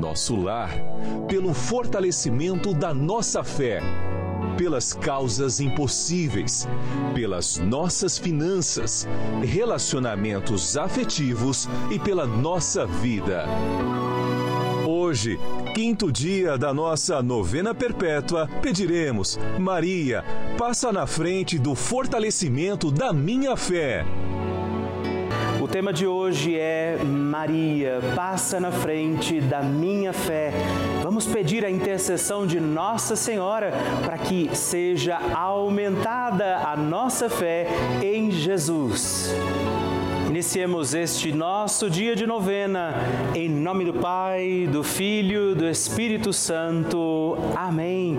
nosso lar, pelo fortalecimento da nossa fé, pelas causas impossíveis, pelas nossas finanças, relacionamentos afetivos e pela nossa vida. Hoje, quinto dia da nossa novena perpétua, pediremos: Maria, passa na frente do fortalecimento da minha fé. O tema de hoje é Maria, passa na frente da minha fé. Vamos pedir a intercessão de Nossa Senhora para que seja aumentada a nossa fé em Jesus. Iniciemos este nosso dia de novena, em nome do Pai, do Filho, do Espírito Santo. Amém.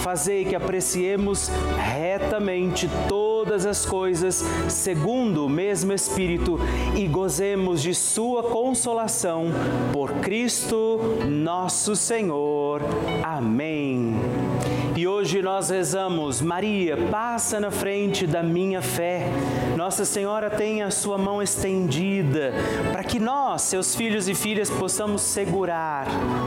fazei que apreciemos retamente todas as coisas segundo o mesmo Espírito e gozemos de sua consolação por Cristo nosso Senhor. Amém. E hoje nós rezamos, Maria, passa na frente da minha fé. Nossa Senhora tem a sua mão estendida para que nós, seus filhos e filhas, possamos segurar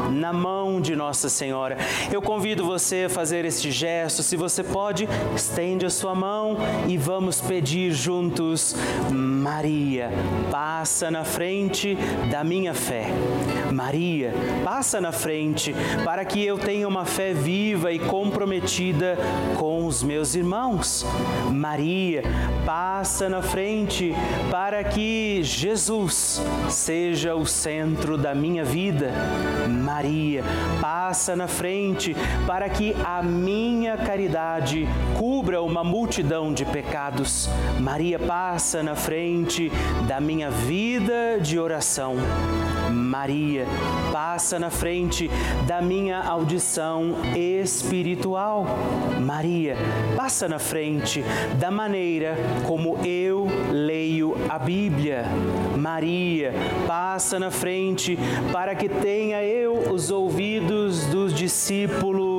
na mão de Nossa Senhora. Eu convido você a fazer este gesto. Se você pode, estende a sua mão e vamos pedir juntos, Maria, passa na frente da minha fé. Maria, passa na frente para que eu tenha uma fé viva e comprometida com os meus irmãos. Maria, passa na frente para que Jesus seja o centro da minha vida. Maria, passa na frente para que a minha caridade cubra uma multidão de pecados. Maria, passa na frente da minha vida de oração. Maria, passa na frente da minha audição espiritual. Maria, passa na frente da maneira como eu leio a Bíblia. Maria, passa na frente para que tenha eu os ouvidos dos discípulos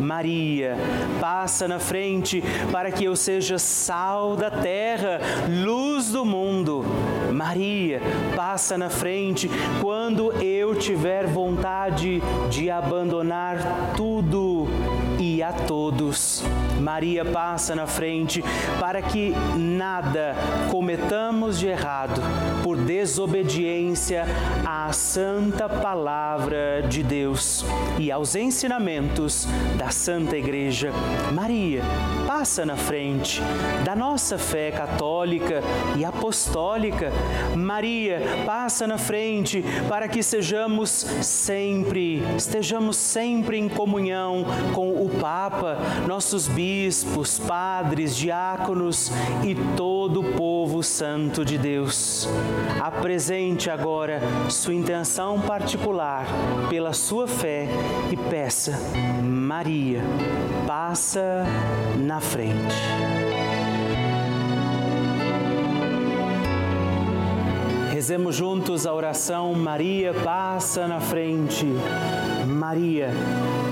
Maria, passa na frente para que eu seja sal da terra, luz do mundo. Maria, passa na frente quando eu tiver vontade de abandonar tudo e a todos. Maria passa na frente para que nada cometamos de errado por desobediência à santa palavra de Deus e aos ensinamentos da Santa Igreja. Maria passa na frente da nossa fé católica e apostólica. Maria passa na frente para que sejamos sempre, estejamos sempre em comunhão com o Papa, nossos bispos, padres, diáconos e todo o povo santo de Deus. Apresente agora sua intenção particular pela sua fé e peça, Maria, passa na frente. Rezemos juntos a oração Maria passa na frente. Maria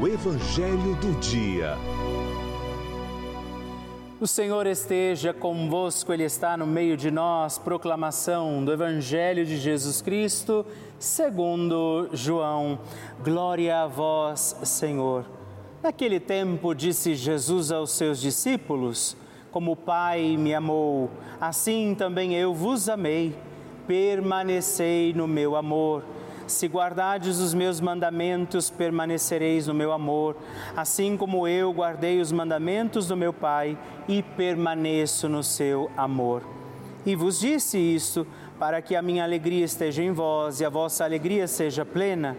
O Evangelho do Dia. O Senhor esteja convosco, Ele está no meio de nós. Proclamação do Evangelho de Jesus Cristo, segundo João. Glória a vós, Senhor. Naquele tempo, disse Jesus aos seus discípulos: Como o Pai me amou, assim também eu vos amei. Permanecei no meu amor. Se guardardes os meus mandamentos, permanecereis no meu amor, assim como eu guardei os mandamentos do meu Pai e permaneço no seu amor. E vos disse isto para que a minha alegria esteja em vós e a vossa alegria seja plena.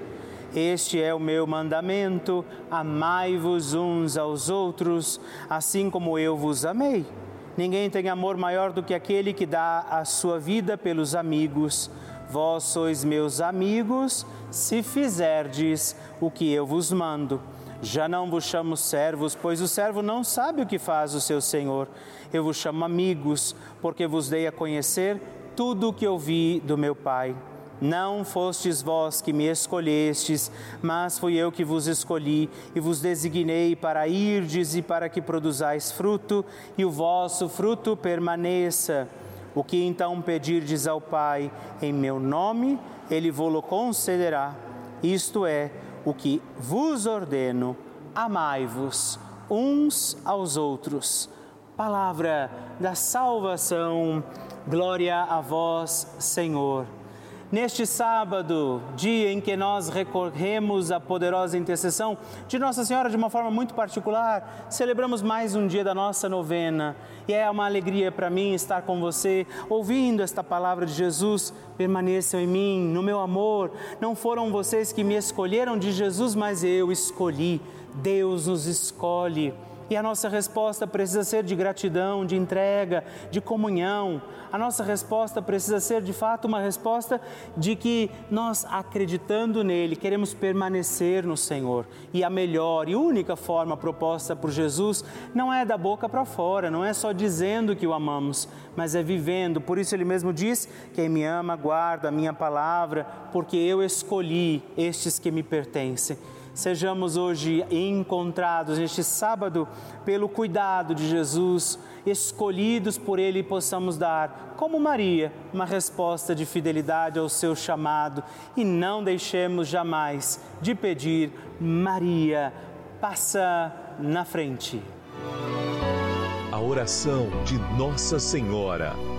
Este é o meu mandamento: amai-vos uns aos outros, assim como eu vos amei. Ninguém tem amor maior do que aquele que dá a sua vida pelos amigos. Vós sois meus amigos, se fizerdes o que eu vos mando. Já não vos chamo servos, pois o servo não sabe o que faz o seu senhor. Eu vos chamo amigos, porque vos dei a conhecer tudo o que ouvi do meu Pai. Não fostes vós que me escolhestes, mas fui eu que vos escolhi e vos designei para irdes e para que produzais fruto, e o vosso fruto permaneça o que então pedirdes ao Pai em meu nome, ele vô-lo concederá. Isto é o que vos ordeno. amai-vos uns aos outros. Palavra da salvação, glória a vós, Senhor. Neste sábado, dia em que nós recorremos à poderosa intercessão de Nossa Senhora de uma forma muito particular, celebramos mais um dia da nossa novena. E é uma alegria para mim estar com você, ouvindo esta palavra de Jesus. Permaneçam em mim, no meu amor. Não foram vocês que me escolheram de Jesus, mas eu escolhi. Deus nos escolhe. E a nossa resposta precisa ser de gratidão, de entrega, de comunhão. A nossa resposta precisa ser de fato uma resposta de que nós, acreditando nele, queremos permanecer no Senhor. E a melhor e única forma proposta por Jesus não é da boca para fora, não é só dizendo que o amamos, mas é vivendo. Por isso ele mesmo diz: Quem me ama, guarda a minha palavra, porque eu escolhi estes que me pertencem sejamos hoje encontrados neste sábado pelo cuidado de Jesus, escolhidos por Ele e possamos dar, como Maria, uma resposta de fidelidade ao seu chamado e não deixemos jamais de pedir, Maria, passa na frente. A oração de Nossa Senhora.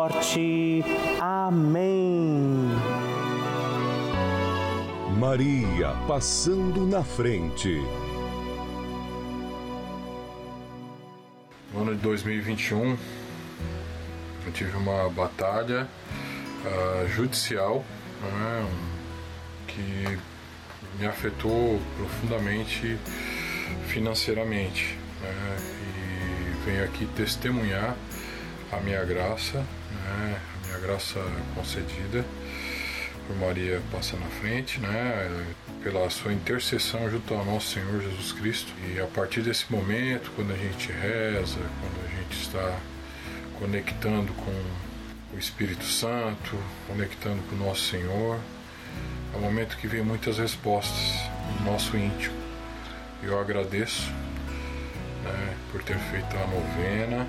morte. Amém. Maria passando na frente. No ano de 2021, eu tive uma batalha uh, judicial né, que me afetou profundamente financeiramente. Né, e venho aqui testemunhar a minha graça né? Minha graça concedida por Maria passa na frente, né? Pela sua intercessão junto ao nosso Senhor Jesus Cristo. E a partir desse momento, quando a gente reza, quando a gente está conectando com o Espírito Santo, conectando com o nosso Senhor, é um momento que vem muitas respostas no nosso íntimo. Eu agradeço né, por ter feito a novena,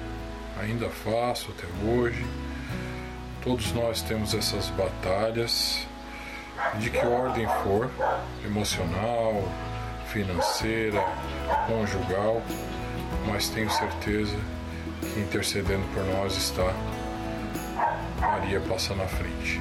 ainda faço até hoje Todos nós temos essas batalhas de que ordem for, emocional, financeira, conjugal, mas tenho certeza que intercedendo por nós está Maria passa na frente.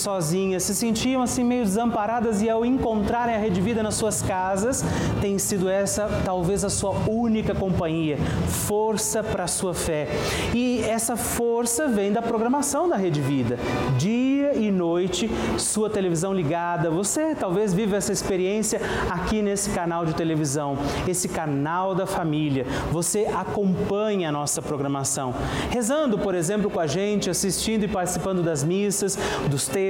sozinhas, se sentiam assim meio desamparadas e ao encontrarem a Rede Vida nas suas casas, tem sido essa talvez a sua única companhia, força para a sua fé. E essa força vem da programação da Rede Vida. Dia e noite, sua televisão ligada. Você talvez vive essa experiência aqui nesse canal de televisão, esse canal da família. Você acompanha a nossa programação, rezando, por exemplo, com a gente, assistindo e participando das missas, dos textos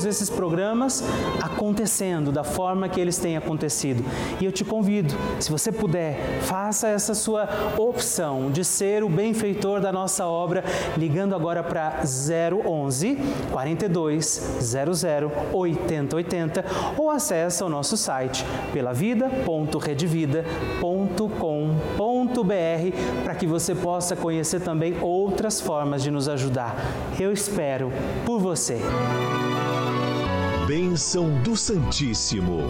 todos esses programas acontecendo da forma que eles têm acontecido. E eu te convido, se você puder, faça essa sua opção de ser o benfeitor da nossa obra, ligando agora para 011 42 00 80 80 ou acesse o nosso site pelavida.redvida.com.br para que você possa conhecer também outras formas de nos ajudar. Eu espero por você bênção do Santíssimo.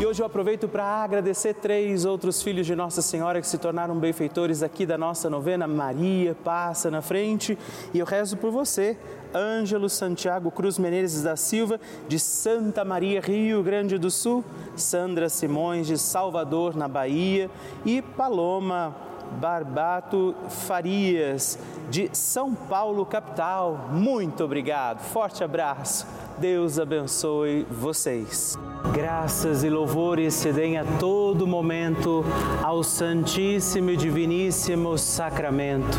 E hoje eu aproveito para agradecer três outros filhos de Nossa Senhora que se tornaram benfeitores aqui da nossa novena. Maria passa na frente e eu rezo por você. Ângelo Santiago Cruz Menezes da Silva, de Santa Maria, Rio Grande do Sul, Sandra Simões, de Salvador, na Bahia, e Paloma Barbato Farias, de São Paulo, capital. Muito obrigado, forte abraço. Deus abençoe vocês. Graças e louvores se deem a todo momento ao Santíssimo e Diviníssimo Sacramento.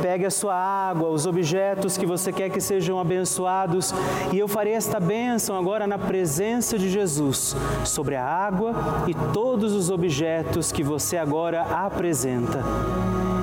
pegue a sua água, os objetos que você quer que sejam abençoados, e eu farei esta bênção agora na presença de Jesus sobre a água e todos os objetos que você agora apresenta.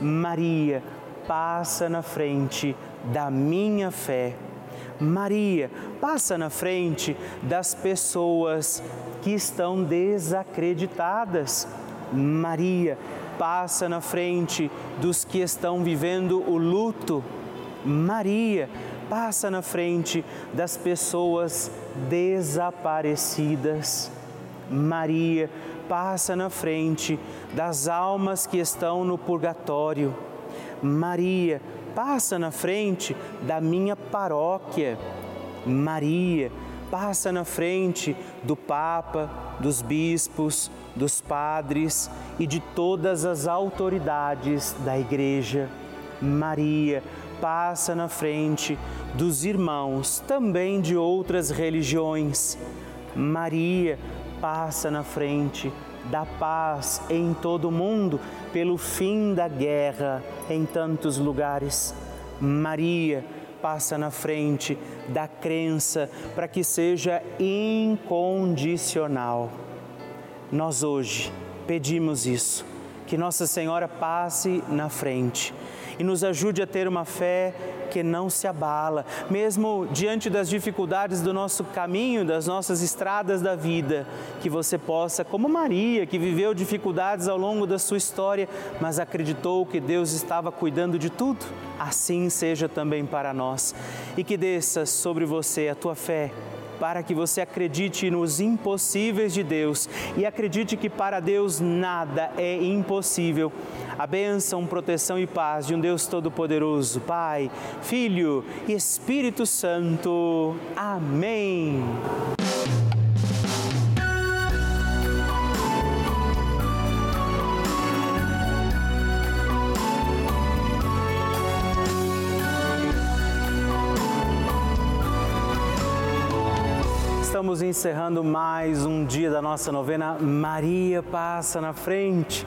Maria, passa na frente da minha fé. Maria, passa na frente das pessoas que estão desacreditadas. Maria, passa na frente dos que estão vivendo o luto. Maria, passa na frente das pessoas desaparecidas. Maria, passa na frente das almas que estão no purgatório. Maria, passa na frente da minha paróquia. Maria, passa na frente do Papa, dos bispos, dos padres e de todas as autoridades da Igreja. Maria, passa na frente dos irmãos também de outras religiões. Maria, passa na frente da paz em todo o mundo, pelo fim da guerra em tantos lugares. Maria passa na frente da crença para que seja incondicional. Nós hoje pedimos isso, que Nossa Senhora passe na frente e nos ajude a ter uma fé que não se abala, mesmo diante das dificuldades do nosso caminho, das nossas estradas da vida, que você possa, como Maria, que viveu dificuldades ao longo da sua história, mas acreditou que Deus estava cuidando de tudo, assim seja também para nós. E que desça sobre você a tua fé para que você acredite nos impossíveis de Deus e acredite que para Deus nada é impossível. A bênção, proteção e paz de um Deus Todo-Poderoso, Pai, Filho e Espírito Santo. Amém. Estamos encerrando mais um dia da nossa novena Maria Passa na Frente.